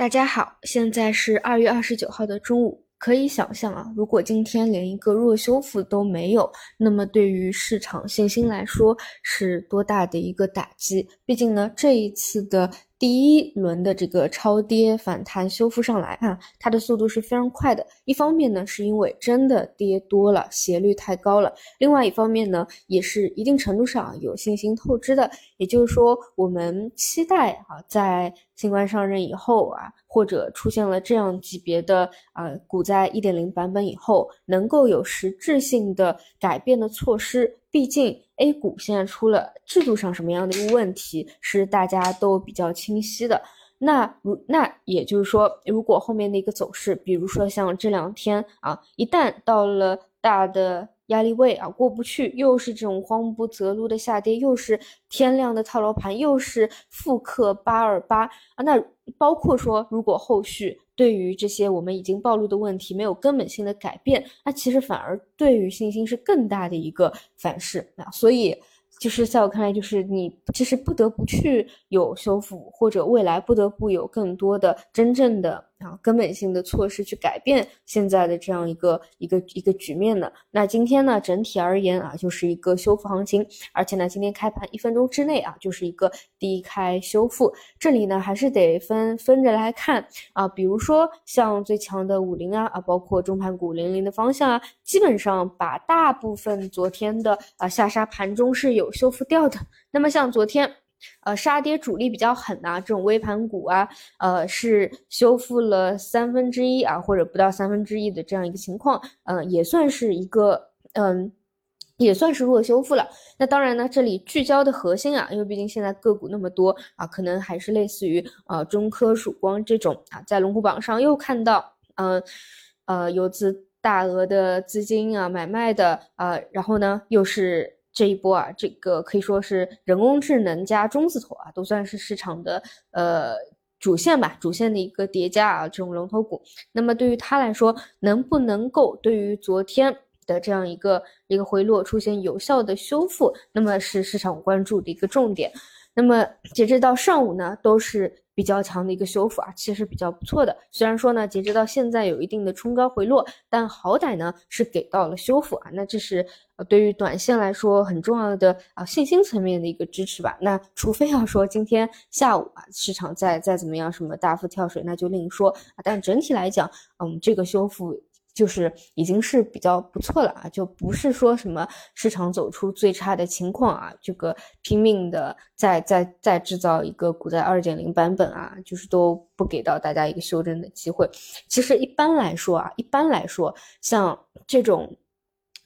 大家好，现在是二月二十九号的中午。可以想象啊，如果今天连一个弱修复都没有，那么对于市场信心来说是多大的一个打击？毕竟呢，这一次的。第一轮的这个超跌反弹修复上来啊，它的速度是非常快的。一方面呢，是因为真的跌多了，斜率太高了；另外一方面呢，也是一定程度上有信心透支的。也就是说，我们期待啊，在新官上任以后啊，或者出现了这样级别的啊股灾一点零版本以后，能够有实质性的改变的措施。毕竟 A 股现在出了制度上什么样的一个问题，是大家都比较清晰的。那如那也就是说，如果后面的一个走势，比如说像这两天啊，一旦到了大的压力位啊过不去，又是这种慌不择路的下跌，又是天量的套牢盘，又是复刻八二八啊，那包括说如果后续。对于这些我们已经暴露的问题没有根本性的改变，那其实反而对于信心是更大的一个反噬啊，所以。就是在我看来，就是你其实不得不去有修复，或者未来不得不有更多的真正的啊根本性的措施去改变现在的这样一个一个一个局面的。那今天呢，整体而言啊，就是一个修复行情，而且呢，今天开盘一分钟之内啊，就是一个低开修复。这里呢，还是得分分着来看啊，比如说像最强的五零啊啊，包括中盘股零零的方向啊，基本上把大部分昨天的啊下杀盘中是有。修复掉的，那么像昨天，呃，杀跌主力比较狠啊，这种微盘股啊，呃，是修复了三分之一啊，或者不到三分之一的这样一个情况，嗯，也算是一个，嗯，也算是弱修复了。那当然呢，这里聚焦的核心啊，因为毕竟现在个股那么多啊，可能还是类似于呃中科曙光这种啊，在龙虎榜上又看到，嗯，呃，有资大额的资金啊买卖的啊，然后呢又是。这一波啊，这个可以说是人工智能加中字头啊，都算是市场的呃主线吧，主线的一个叠加啊，这种龙头股。那么对于它来说，能不能够对于昨天的这样一个一个回落出现有效的修复，那么是市场关注的一个重点。那么截止到上午呢，都是。比较强的一个修复啊，其实比较不错的。虽然说呢，截止到现在有一定的冲高回落，但好歹呢是给到了修复啊。那这是呃对于短线来说很重要的啊信心层面的一个支持吧。那除非要说今天下午啊市场再再怎么样什么大幅跳水，那就另说啊。但整体来讲，嗯，这个修复。就是已经是比较不错了啊，就不是说什么市场走出最差的情况啊，这个拼命的再再再制造一个股灾二点零版本啊，就是都不给到大家一个修正的机会。其实一般来说啊，一般来说像这种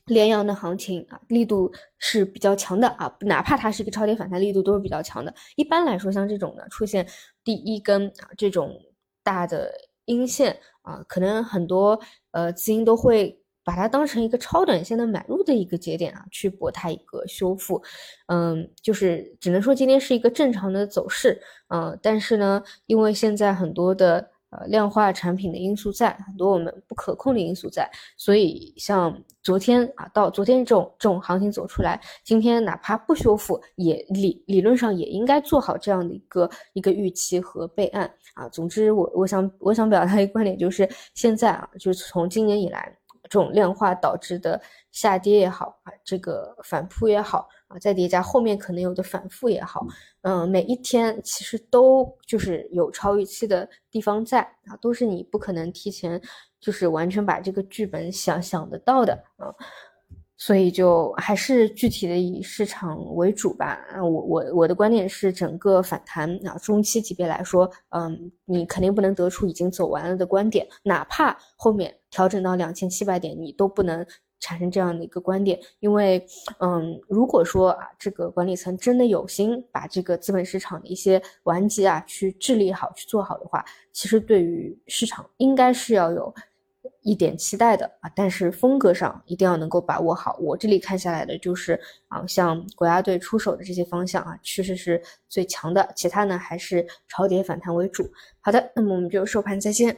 连阳的行情啊，力度是比较强的啊，哪怕它是一个超跌反弹，力度都是比较强的。一般来说，像这种的出现第一根啊这种大的阴线。啊，可能很多呃资金都会把它当成一个超短线的买入的一个节点啊，去博它一个修复。嗯，就是只能说今天是一个正常的走势。嗯，但是呢，因为现在很多的。呃，量化产品的因素在很多我们不可控的因素在，所以像昨天啊，到昨天这种这种行情走出来，今天哪怕不修复，也理理论上也应该做好这样的一个一个预期和备案啊。总之，我我想我想表达一个观点就是，现在啊，就是从今年以来。这种量化导致的下跌也好啊，这个反扑也好啊，再叠加后面可能有的反复也好，嗯，每一天其实都就是有超预期的地方在啊，都是你不可能提前就是完全把这个剧本想想得到的啊。所以就还是具体的以市场为主吧。我我我的观点是，整个反弹啊，中期级别来说，嗯，你肯定不能得出已经走完了的观点，哪怕后面调整到两千七百点，你都不能产生这样的一个观点。因为，嗯，如果说啊，这个管理层真的有心把这个资本市场的一些顽疾啊去治理好、去做好的话，其实对于市场应该是要有。一点期待的啊，但是风格上一定要能够把握好。我这里看下来的就是啊，像国家队出手的这些方向啊，趋势是最强的，其他呢还是超跌反弹为主。好的，那么我们就收盘再见。